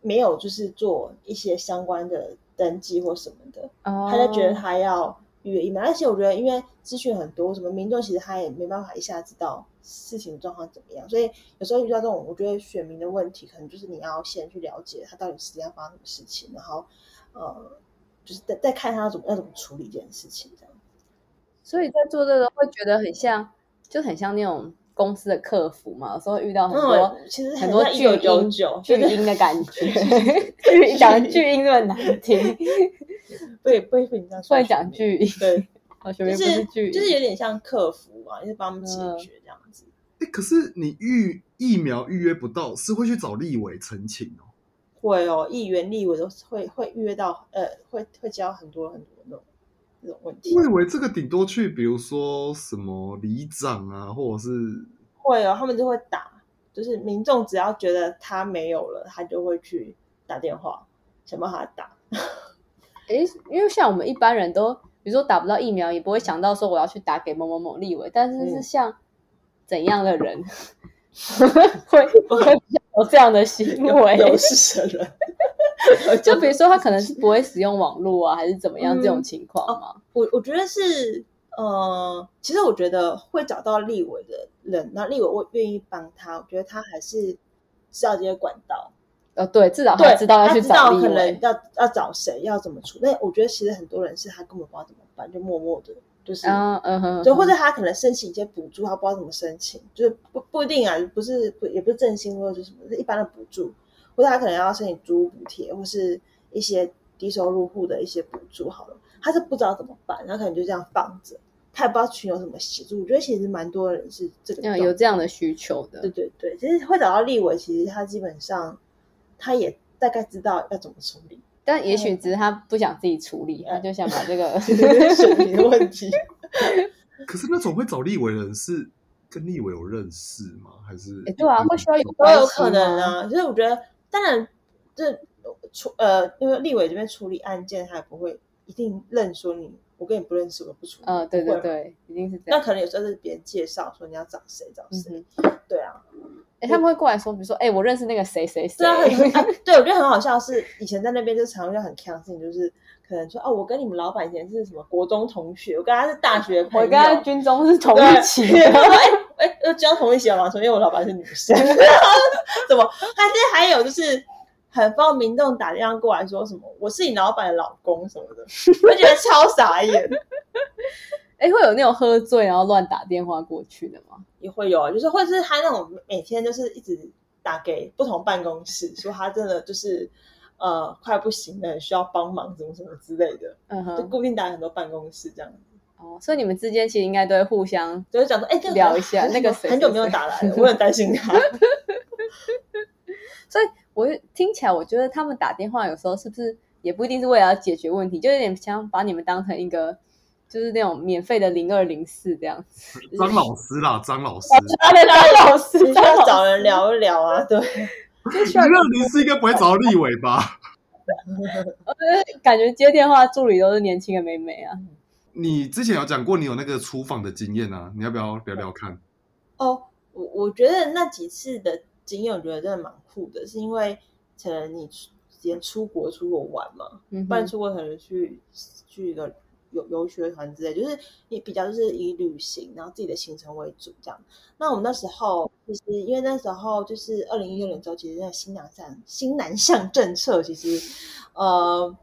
没有就是做一些相关的登记或什么的，他就觉得他要预约疫苗。而且我觉得因为资讯很多，什么民众其实他也没办法一下知道事情状况怎么样，所以有时候遇到这种我觉得选民的问题，可能就是你要先去了解他到底实际上发生什么事情，然后呃，就是再再看他怎么要怎么处理这件事情这样。所以在做这个会觉得很像，就很像那种公司的客服嘛。有时候遇到很多，其实很多巨婴巨婴的感觉，讲巨婴那么难听 对，不会你这样说，会讲巨婴，对，就是就是有点像客服啊，就是帮他们解决这样子。哎，可是你预疫苗预约不到，是会去找立委澄清哦？会哦，议员、立委都会会预约到，呃，会会交很多很多那种。这种问题，我以为这个顶多去，比如说什么里长啊，或者是会哦，他们就会打，就是民众只要觉得他没有了，他就会去打电话想办法打。诶，因为像我们一般人都，比如说打不到疫苗，也不会想到说我要去打给某某某立委，但是是像怎样的人 会会有这样的行 为？有事的人，就比如说他可能是不会使用网络啊，还是怎么样这种情况吗？我我觉得是，呃，其实我觉得会找到立委的人，那立委会愿意帮他，我觉得他还是知道这些管道。呃，对，至少他知道要去找可能要要找谁，要怎么处。那我觉得其实很多人是他根本不知道怎么办，就默默的，就是嗯嗯哼，就或者他可能申请一些补助，他不知道怎么申请，就是不不一定啊，不是不也不是振兴或者是什么，是一般的补助，或者他可能要申请租屋补贴，或是一些低收入户的一些补助。好了，他是不知道怎么办，然后可能就这样放着，他也不知道群有什么协助。我觉得其实蛮多人是这个有这样的需求的。对对对，其实会找到立委，其实他基本上他也。大概知道要怎么处理，但也许只是他不想自己处理，他就想把这个 处理的问题。可是那种会找立委的人是跟立委有认识吗？还是？对啊，会需要有都有可能啊。就是我觉得，当然这处呃，因为立委这边处理案件，他也不会一定认说你，我跟你不认识，我不处理。嗯，对对对，一定是这样。那可能有时候是别人介绍说你要找谁找谁，对啊。哎，他们会过来说，比如说，哎，我认识那个谁谁谁。对啊，对，我觉得很好笑，是以前在那边就常常很强势，就是可能说，哦，我跟你们老板以前是什么国中同学，我跟他是大学朋友，我跟他军中是同一期。哎哎，又交同一期了嘛？因为我老板是女生。怎么？还是还有就是很帮民众打电话过来说什么，我是你老板的老公什么的，我觉得超傻眼。哎，会有那种喝醉然后乱打电话过去的吗？也会有啊，就是或者是他那种每天就是一直打给不同办公室，说他真的就是呃快不行了，需要帮忙什么什么之类的，嗯哼，就固定打很多办公室这样子。哦，所以你们之间其实应该都会互相就是讲说，哎，聊一下那个很久没有打来了，我很担心他。所以我听起来，我觉得他们打电话有时候是不是也不一定是为了解决问题，就有点像把你们当成一个。就是那种免费的零二零四这样子，张老师啦，张老师，张老师需 要找人聊一聊啊，对，零二零四应该不会找到立伟吧？我觉得感觉接电话助理都是年轻的美眉啊。你之前有讲过你有那个厨房的经验啊，你要不要聊聊看？哦，我我觉得那几次的经验，我觉得真的蛮酷的，是因为可能你之前出国出国玩嘛，不然出国可能去去一个。游游学团之类，就是也比较就是以旅行，然后自己的行程为主这样。那我们那时候其实因为那时候就是二零一六年之后，其实那新南向新南向政策其实呃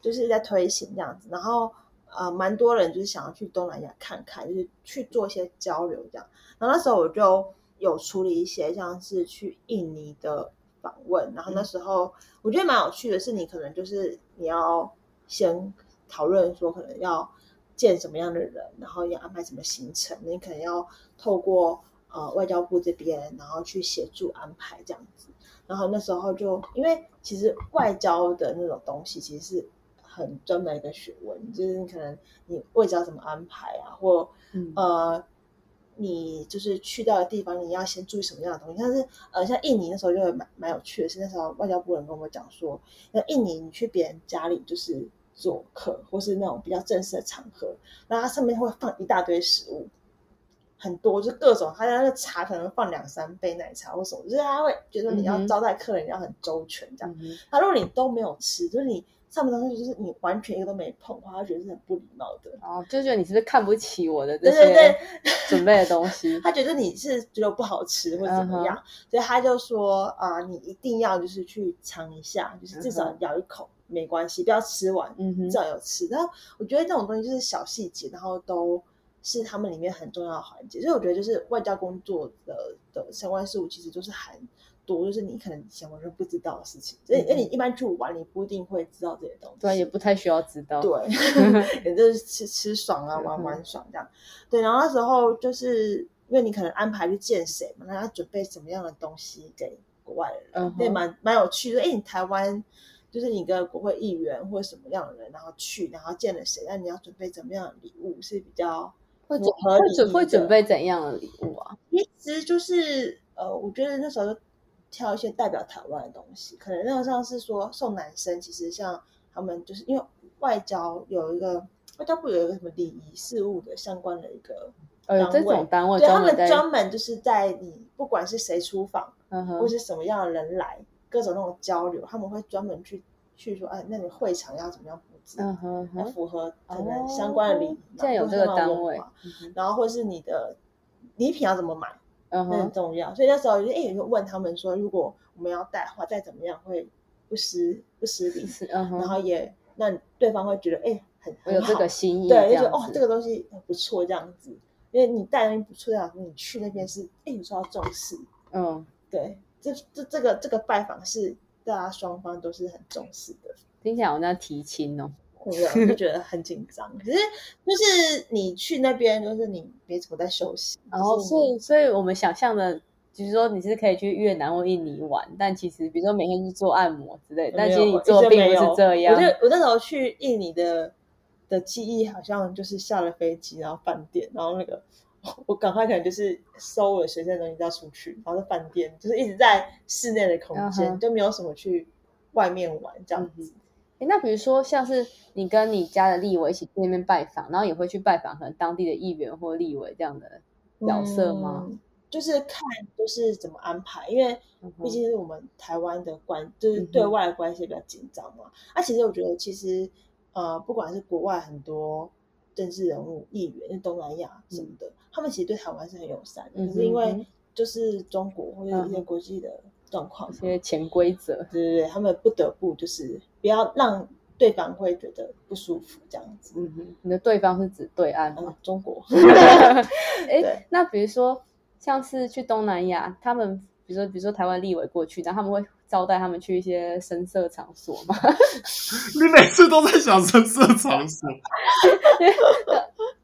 就是在推行这样子，然后呃蛮多人就是想要去东南亚看看，就是去做一些交流这样。然后那时候我就有处理一些像是去印尼的访问，然后那时候我觉得蛮有趣的是，你可能就是你要先。讨论说可能要见什么样的人，然后要安排什么行程，你可能要透过呃外交部这边，然后去协助安排这样子。然后那时候就因为其实外交的那种东西其实是很专门一个学问，就是你可能你外交怎么安排啊，或呃你就是去到的地方你要先注意什么样的东西。但是呃像印尼那时候就蛮蛮有趣的是，那时候外交部人跟我讲说，那印尼你去别人家里就是。做客或是那种比较正式的场合，那它上面会放一大堆食物，很多就各种，他那个茶可能放两三杯奶茶或什么，就是他会觉得你要招待客人要很周全这样。他如果你都没有吃，就是你上面东西就是你完全一个都没碰的话，他觉得是很不礼貌的。哦，就觉得你是不是看不起我的这些 准备的东西？他觉得你是觉得不好吃或者怎么样，所以他就说啊，你一定要就是去尝一下，就是至少咬一口。没关系，不要吃完，嗯至少有吃。然后我觉得这种东西就是小细节，然后都是他们里面很重要的环节。所以我觉得就是外交工作的的相关事务，其实都是很多，就是你可能以前完全不知道的事情。所以，你一般去玩，你不一定会知道这些东西。对，也不太需要知道。对，也就是吃吃爽啊，玩玩爽这样。对，然后那时候就是因为你可能安排去见谁嘛，那要准备什么样的东西给国外的人，对，蛮蛮有趣的。哎，你台湾。就是你跟国会议员或什么样的人，然后去，然后见了谁，那你要准备怎么样的礼物是比较会准会准会准备怎样的礼物啊？其实就是呃，我觉得那时候就挑一些代表台湾的东西，可能那个像是说送男生，其实像他们就是因为外交有一个外交部有一个什么礼仪事务的相关的一个呃，有这单位种单位对他们专门在，专门就是在你不管是谁出访，嗯哼或是什么样的人来，各种那种交流，他们会专门去去说，哎，那你会场要怎么样布置，嗯哼哼，要符合可能哦相关的礼仪嘛，现在有这个相关的单位化，嗯哼然后或是你的礼品要怎么买，嗯那很哼，重要。所以那时候就哎，就问他们说，如果我们要带的话，再怎么样会不失不失礼，是嗯然哼，后也让对方会觉得哎很我有这个心意，对，就觉得哦这个东西很不错这样子，因为你带东西不错，这样你去那边是哎有受到重视，嗯，对，这这这个这个拜访是大家双方都是很重视的，听起来我在提亲哦？我就觉得很紧张。可是就是你去那边，就是你没怎么在休息，然后就是所以所以我们想象的。就是说你是可以去越南或印尼玩，但其实比如说每天去做按摩之类，但其实你做并不是这样我。就我那时候去印尼的的记忆好像就是下了飞机，然后饭店，然后那个我赶快可能就是收我的随身东西要出去，然后在饭店就是一直在室内的空间就没有什么去外面玩这样子。哎那比如说像是你跟你家的立委一起去那边拜访，然后也会去拜访可能当地的议员或立委这样的角色吗？嗯就是看就是怎么安排，因为毕竟是我们台湾的关，就是对外的关系比较紧张嘛。啊，其实我觉得，其实呃，不管是国外很多政治人物、议员，东南亚什么的，他们其实对台湾是很友善的。嗯可是因为嗯就是中国或者一些嗯国际的状况一，些潜规则，对对对，他们不得不就是不要让对方会觉得不舒服这样子。嗯哼，你的对方是指对岸嗯吗？，中国，哎、那比如说像是去东南亚，他们比如说比如说台湾立委过去，然后他们会招待他们去一些深色场所吗？你每次都在想深色场所，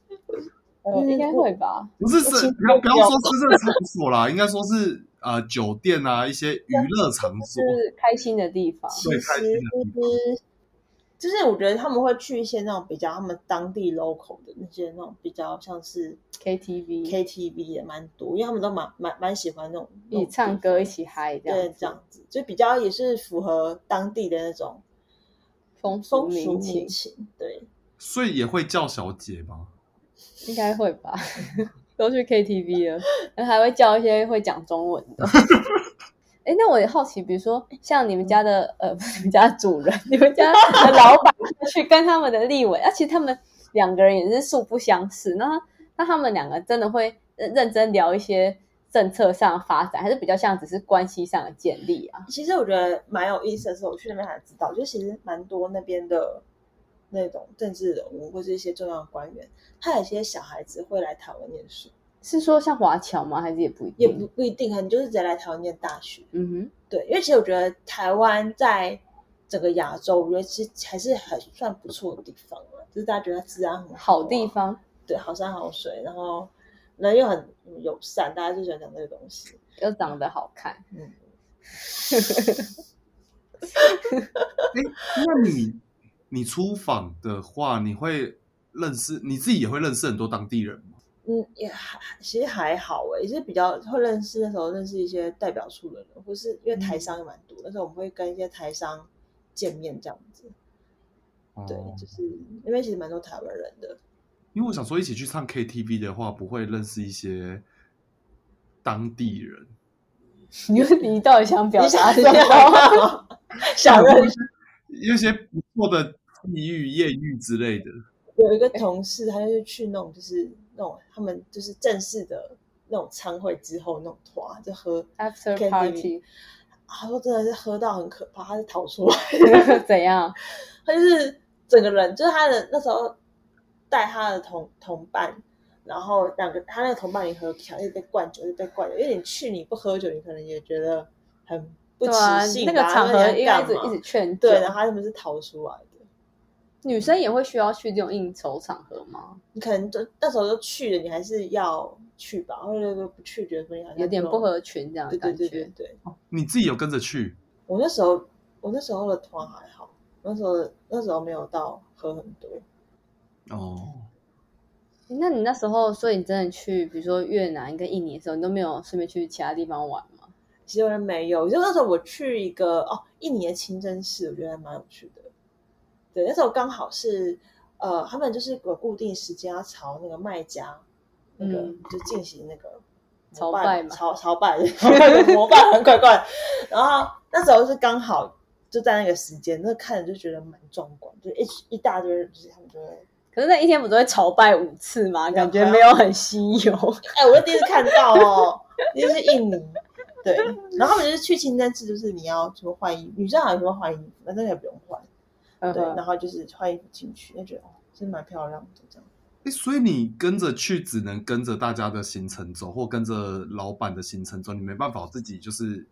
呃，应该会吧。不是是不要不要说深色场所啦，应该说是呃酒店啊一些娱乐场所。是开心的地方，其对开心实的地就是就是我觉得他们会去一些那种比较他们当地 local 的那些那种比较像是 KTV KTV 也蛮多，因为他们都蛮蛮蛮喜欢那种一起唱歌，一起嗨这样对，这样子，就比较也是符合当地的那种风俗风俗情民情。对，所以也会叫小姐吗？应该会吧。都去 KTV 了，然后还会叫一些会讲中文的。哎，那我也好奇，比如说像你们家的呃，不是你们家的主人，你们家的老板去跟他们的立委，啊，其实他们两个人也是素不相识。那那他们两个真的会认认真聊一些政策上的发展，还是比较像只是关系上的建立啊？其实我觉得蛮有意思的是，我去那边才知道，就其实蛮多那边的那种政治人物或是一些重要的官员，他有些小孩子会来台湾念书。是说像华侨吗？还是也不一定？也不不一定，可能就是直接来台湾念大学。嗯哼对，因为其实我觉得台湾在整个亚洲，我觉得其实还是很算不错的地方了，就是大家觉得它治安很哼，好、好地，方对，好山好水，然后人又很友善，大家就喜欢讲这个东西。又长得好看。嗯，哎，那你你出访的话，你会认识你自己也会认识很多当地人吗？嗯，也还其实还好诶，也是比较会认识那时候认识一些代表处的人，或是因为台商也蛮多，那时候我们会跟一些台商见面这样子。对，哦就是因为其实蛮多台湾人的。因为我想说，一起去唱 KTV 的话，不会认识一些当地人，你你到底想表你达什么？想认识有一些不错的际遇、艳遇之类的。有一个同事，他就是去那种就是那种他们就是正式的那种餐会之后那种团，就喝 After party 他说真的是喝到很可怕，他是逃出来 怎样？他就是整个人就是他的那时候带他的同同伴，然后两个他那个同伴也喝调，一直被灌酒，一直被灌酒，因为你去你不喝酒，你可能也觉得很不对啊起，兴那个场合应该一直一直劝酒。对，然后他们是逃出来的。女生也会需要去这种应酬场合吗？你可能就那时候都去了，你还是要去吧，或者说不去，觉得有点不合群这样的对对感觉。对对对，你自己有跟着去？我那时候我那时候的团还好，那时候那时候没有到喝很多。哦，那你那时候，所以你真的去，比如说越南跟印尼的时候，你都没有顺便去其他地方玩吗？其实我没有，就那时候我去一个哦印尼的清真寺，我觉得还蛮有趣的。对，那时候刚好是呃，他们就是有固定时间要朝那个卖家那个、嗯就进行那个朝拜嘛朝朝拜，膜拜很怪怪。然后那时候是刚好就在那个时间，那看着就觉得蛮壮观，就一一大堆人，就是他们就会，可是那一天不都会朝拜五次吗？感觉没有很稀有。哎，我是第一次看到哦，第一次是印尼。对，然后他们就是去清真寺，就是你要什么换衣服，女生好像什么换衣服，男生也不用换。对，然后就是换衣服进去，就觉得哦，真蛮漂亮的这样。哎，所以你跟着去，只能跟着大家的行程走，或跟着老板的行程走，你没办法自己就是，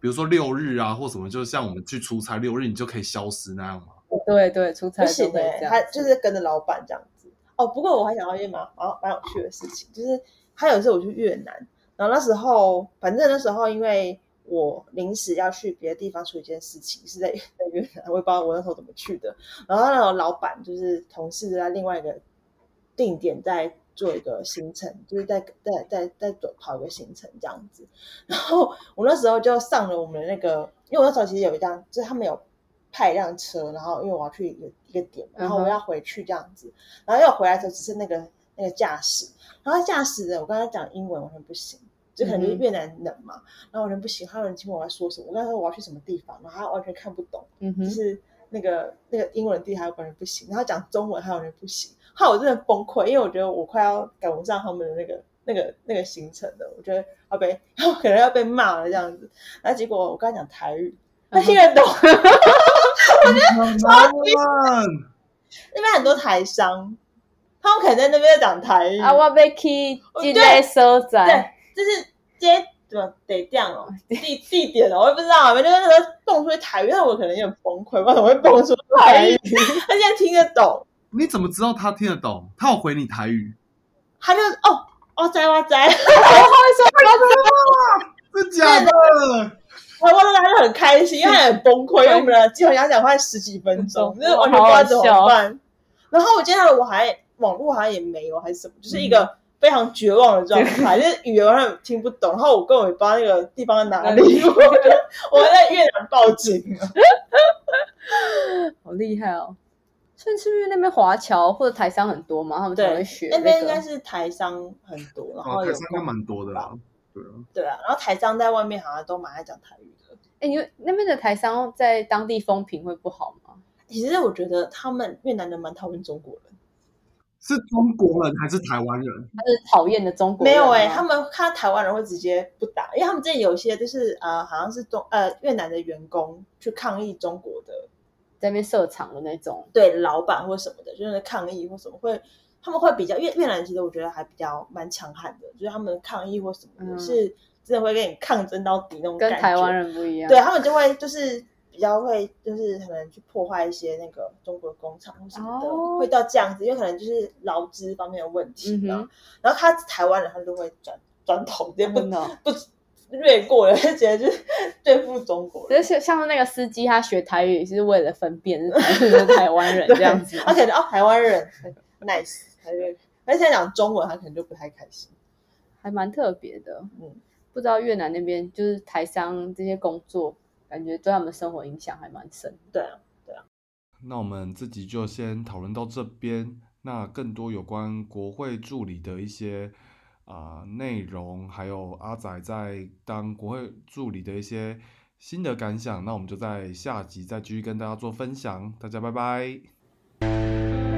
比如说六日啊或什么，就像我们去出差六日，你就可以消失那样吗？对对，出差不都行哎、会这样。他就是跟着老板这样子。哦，不过我还想到一件蛮蛮蛮有趣的事情，就是还有一次我去越南，然后那时候反正那时候因为我临时要去别的地方处理一件事情，是在在越南，我也不知道我那时候怎么去的。然后那种老板就是同事在另外一个定点在做一个行程，就是在在在在走跑一个行程这样子。然后我那时候就上了我们的那个，因为我那时候其实有一辆，就是他们有派一辆车，然后因为我要去一个一个点，然后我要回去这样子，然后又回来的时候只是那个那个驾驶，然后驾驶的我跟他讲英文完全不行。就可能就是越南人嘛，然后完全不行，他有人听我在说什么，我跟他说我要去什么地方，然后他完全看不懂，嗯哼，就是那个那个英文地还有完全不行，然后讲中文还有人不行，后来我真的崩溃，因为我觉得我快要赶不上他们的那个那个那个行程了，我觉得要被 可能要被骂了这样子，然后结果我跟他讲台语，他听得懂，超级那边很多台商，他们可能在那边讲台语，啊，我被去这个所对在，，就是接怎么得这样哦，地地点哦，我也不知道，反正就是那时候蹦出台语，但我可能有点崩溃，为什么会蹦出台语？他现在听得懂。你怎么知道他听得懂？他有回你台语？他就哦哦在哇在，真假的？我我他就很开心，因为他很崩溃，因为我们的基本上讲快十几分钟，就是完全不知道怎么办。然后我接下来我还网络好像也没有还是什么，就是一个非常绝望的状态，就是语言完全听不懂，然后我根本也不知道那个地方在哪里，我 我还在越南报警了。好厉害哦！所以是不是那边华侨或者台商很多嘛？他们才会对学，那边应该是台商很多，然后哦，有台商应该蛮多的啦。对啊，对啊，然后台商在外面好像都蛮爱讲台语的。哎，因为那边的台商在当地风评会不好吗？其实我觉得他们越南人蛮讨厌中国人。是中国人还是台湾人？他是讨厌的中国人吗没有哎、他们看到台湾人会直接不打，因为他们之前有一些就是呃，好像是中呃越南的员工去抗议中国的在那边设厂的那种，对老板或什么的，就是抗议或什么会，他们会比较越越南其实我觉得还比较蛮强悍的，就是他们抗议或什么的、嗯是真的会跟你抗争到底那种感觉。跟台湾人不一样。对他们就会就是比较会就是可能去破坏一些那个中国工厂或什么的，哦会到这样子，因为可能就是劳资方面的问题嗯哼然后然后他台湾人他就会转转头，直接不、真的哦不略过了，就觉得就是 对付中国人。就是像那个司机，他学台语是为了分辨 是台是台湾人这样子他可能哦台湾人很 nice，他就而且讲中文他可能就不太开心。还蛮特别的。嗯，不知道越南那边就是台商这些工作，感觉对他们生活影响还蛮深。对啊，对啊那我们自己就先讨论到这边。那更多有关国会助理的一些啊、内容，还有阿仔在当国会助理的一些新的感想，那我们就在下集再继续跟大家做分享。大家拜拜。